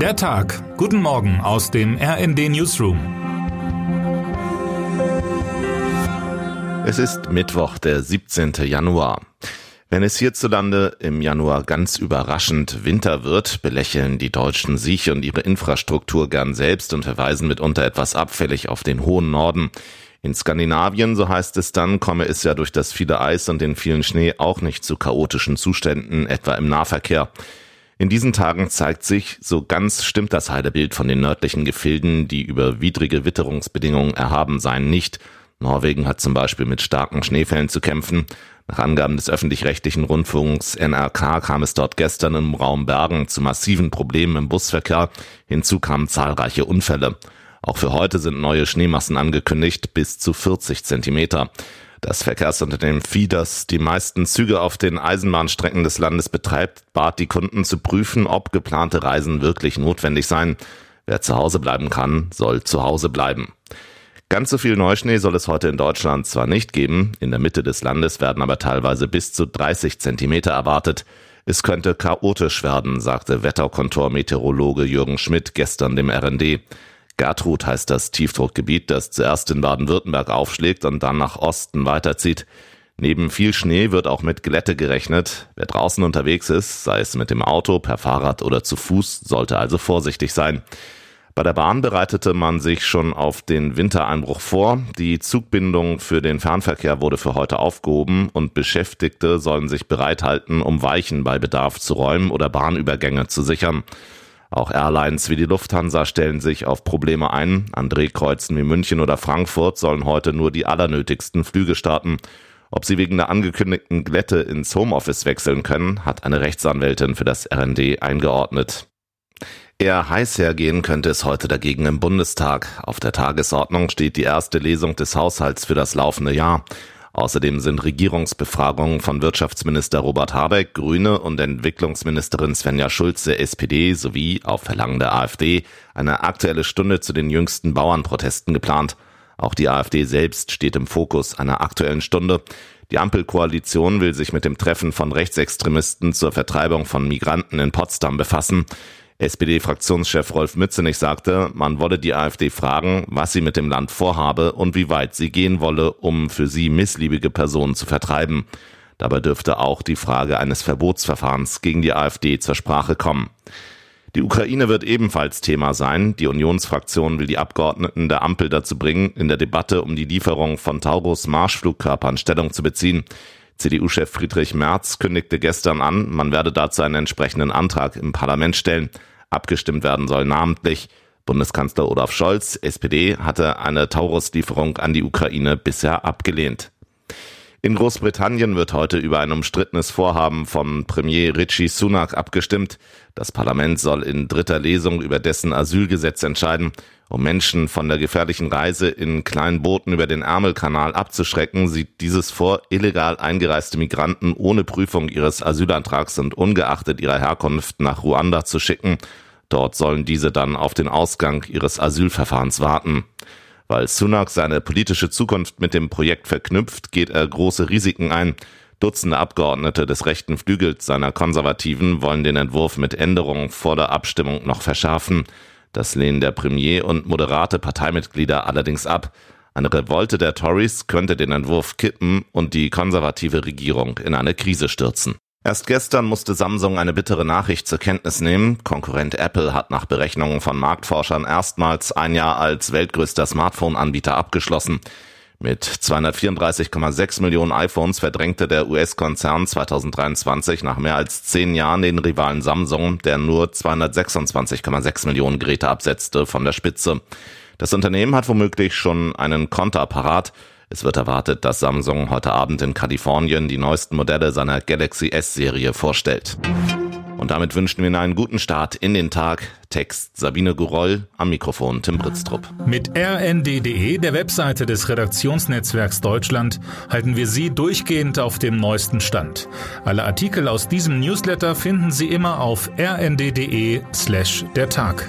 Der Tag. Guten Morgen aus dem RND Newsroom. Es ist Mittwoch, der 17. Januar. Wenn es hierzulande im Januar ganz überraschend Winter wird, belächeln die Deutschen sich und ihre Infrastruktur gern selbst und verweisen mitunter etwas abfällig auf den hohen Norden. In Skandinavien, so heißt es dann, komme es ja durch das viele Eis und den vielen Schnee auch nicht zu chaotischen Zuständen, etwa im Nahverkehr. In diesen Tagen zeigt sich, so ganz stimmt das Heidebild von den nördlichen Gefilden, die über widrige Witterungsbedingungen erhaben seien, nicht. Norwegen hat zum Beispiel mit starken Schneefällen zu kämpfen. Nach Angaben des öffentlich-rechtlichen Rundfunks NRK kam es dort gestern im Raum Bergen zu massiven Problemen im Busverkehr. Hinzu kamen zahlreiche Unfälle. Auch für heute sind neue Schneemassen angekündigt, bis zu 40 Zentimeter. Das Verkehrsunternehmen Fidas die meisten Züge auf den Eisenbahnstrecken des Landes betreibt, bat die Kunden zu prüfen, ob geplante Reisen wirklich notwendig seien. Wer zu Hause bleiben kann, soll zu Hause bleiben. Ganz so viel Neuschnee soll es heute in Deutschland zwar nicht geben, in der Mitte des Landes werden aber teilweise bis zu 30 Zentimeter erwartet. Es könnte chaotisch werden, sagte Wetterkontor-Meteorologe Jürgen Schmidt gestern dem RND. Gertrud heißt das Tiefdruckgebiet, das zuerst in Baden-Württemberg aufschlägt und dann nach Osten weiterzieht. Neben viel Schnee wird auch mit Glätte gerechnet. Wer draußen unterwegs ist, sei es mit dem Auto, per Fahrrad oder zu Fuß, sollte also vorsichtig sein. Bei der Bahn bereitete man sich schon auf den Wintereinbruch vor. Die Zugbindung für den Fernverkehr wurde für heute aufgehoben und Beschäftigte sollen sich bereithalten, um Weichen bei Bedarf zu räumen oder Bahnübergänge zu sichern. Auch Airlines wie die Lufthansa stellen sich auf Probleme ein. An Drehkreuzen wie München oder Frankfurt sollen heute nur die allernötigsten Flüge starten. Ob sie wegen der angekündigten Glätte ins Homeoffice wechseln können, hat eine Rechtsanwältin für das RND eingeordnet. Eher heiß hergehen könnte es heute dagegen im Bundestag. Auf der Tagesordnung steht die erste Lesung des Haushalts für das laufende Jahr. Außerdem sind Regierungsbefragungen von Wirtschaftsminister Robert Habeck, Grüne und Entwicklungsministerin Svenja Schulze, SPD sowie auf Verlangen der AfD eine aktuelle Stunde zu den jüngsten Bauernprotesten geplant. Auch die AfD selbst steht im Fokus einer aktuellen Stunde. Die Ampelkoalition will sich mit dem Treffen von Rechtsextremisten zur Vertreibung von Migranten in Potsdam befassen. SPD-Fraktionschef Rolf Mützenich sagte, man wolle die AfD fragen, was sie mit dem Land vorhabe und wie weit sie gehen wolle, um für sie missliebige Personen zu vertreiben. Dabei dürfte auch die Frage eines Verbotsverfahrens gegen die AfD zur Sprache kommen. Die Ukraine wird ebenfalls Thema sein. Die Unionsfraktion will die Abgeordneten der Ampel dazu bringen, in der Debatte um die Lieferung von Taurus Marschflugkörpern Stellung zu beziehen. CDU-Chef Friedrich Merz kündigte gestern an, man werde dazu einen entsprechenden Antrag im Parlament stellen. Abgestimmt werden soll namentlich. Bundeskanzler Olaf Scholz, SPD, hatte eine Taurus-Lieferung an die Ukraine bisher abgelehnt. In Großbritannien wird heute über ein umstrittenes Vorhaben von Premier Richie Sunak abgestimmt. Das Parlament soll in dritter Lesung über dessen Asylgesetz entscheiden. Um Menschen von der gefährlichen Reise in kleinen Booten über den Ärmelkanal abzuschrecken, sieht dieses vor, illegal eingereiste Migranten ohne Prüfung ihres Asylantrags und ungeachtet ihrer Herkunft nach Ruanda zu schicken. Dort sollen diese dann auf den Ausgang ihres Asylverfahrens warten. Weil Sunak seine politische Zukunft mit dem Projekt verknüpft, geht er große Risiken ein. Dutzende Abgeordnete des rechten Flügels seiner Konservativen wollen den Entwurf mit Änderungen vor der Abstimmung noch verschärfen. Das lehnen der Premier und moderate Parteimitglieder allerdings ab. Eine Revolte der Tories könnte den Entwurf kippen und die konservative Regierung in eine Krise stürzen. Erst gestern musste Samsung eine bittere Nachricht zur Kenntnis nehmen. Konkurrent Apple hat nach Berechnungen von Marktforschern erstmals ein Jahr als weltgrößter Smartphone-Anbieter abgeschlossen. Mit 234,6 Millionen iPhones verdrängte der US-Konzern 2023 nach mehr als zehn Jahren den Rivalen Samsung, der nur 226,6 Millionen Geräte absetzte, von der Spitze. Das Unternehmen hat womöglich schon einen Konter parat. Es wird erwartet, dass Samsung heute Abend in Kalifornien die neuesten Modelle seiner Galaxy S-Serie vorstellt. Und damit wünschen wir Ihnen einen guten Start in den Tag. Text Sabine Guroll, am Mikrofon Tim Britztrup. Mit rnd.de, der Webseite des Redaktionsnetzwerks Deutschland, halten wir Sie durchgehend auf dem neuesten Stand. Alle Artikel aus diesem Newsletter finden Sie immer auf rnd.de slash der Tag.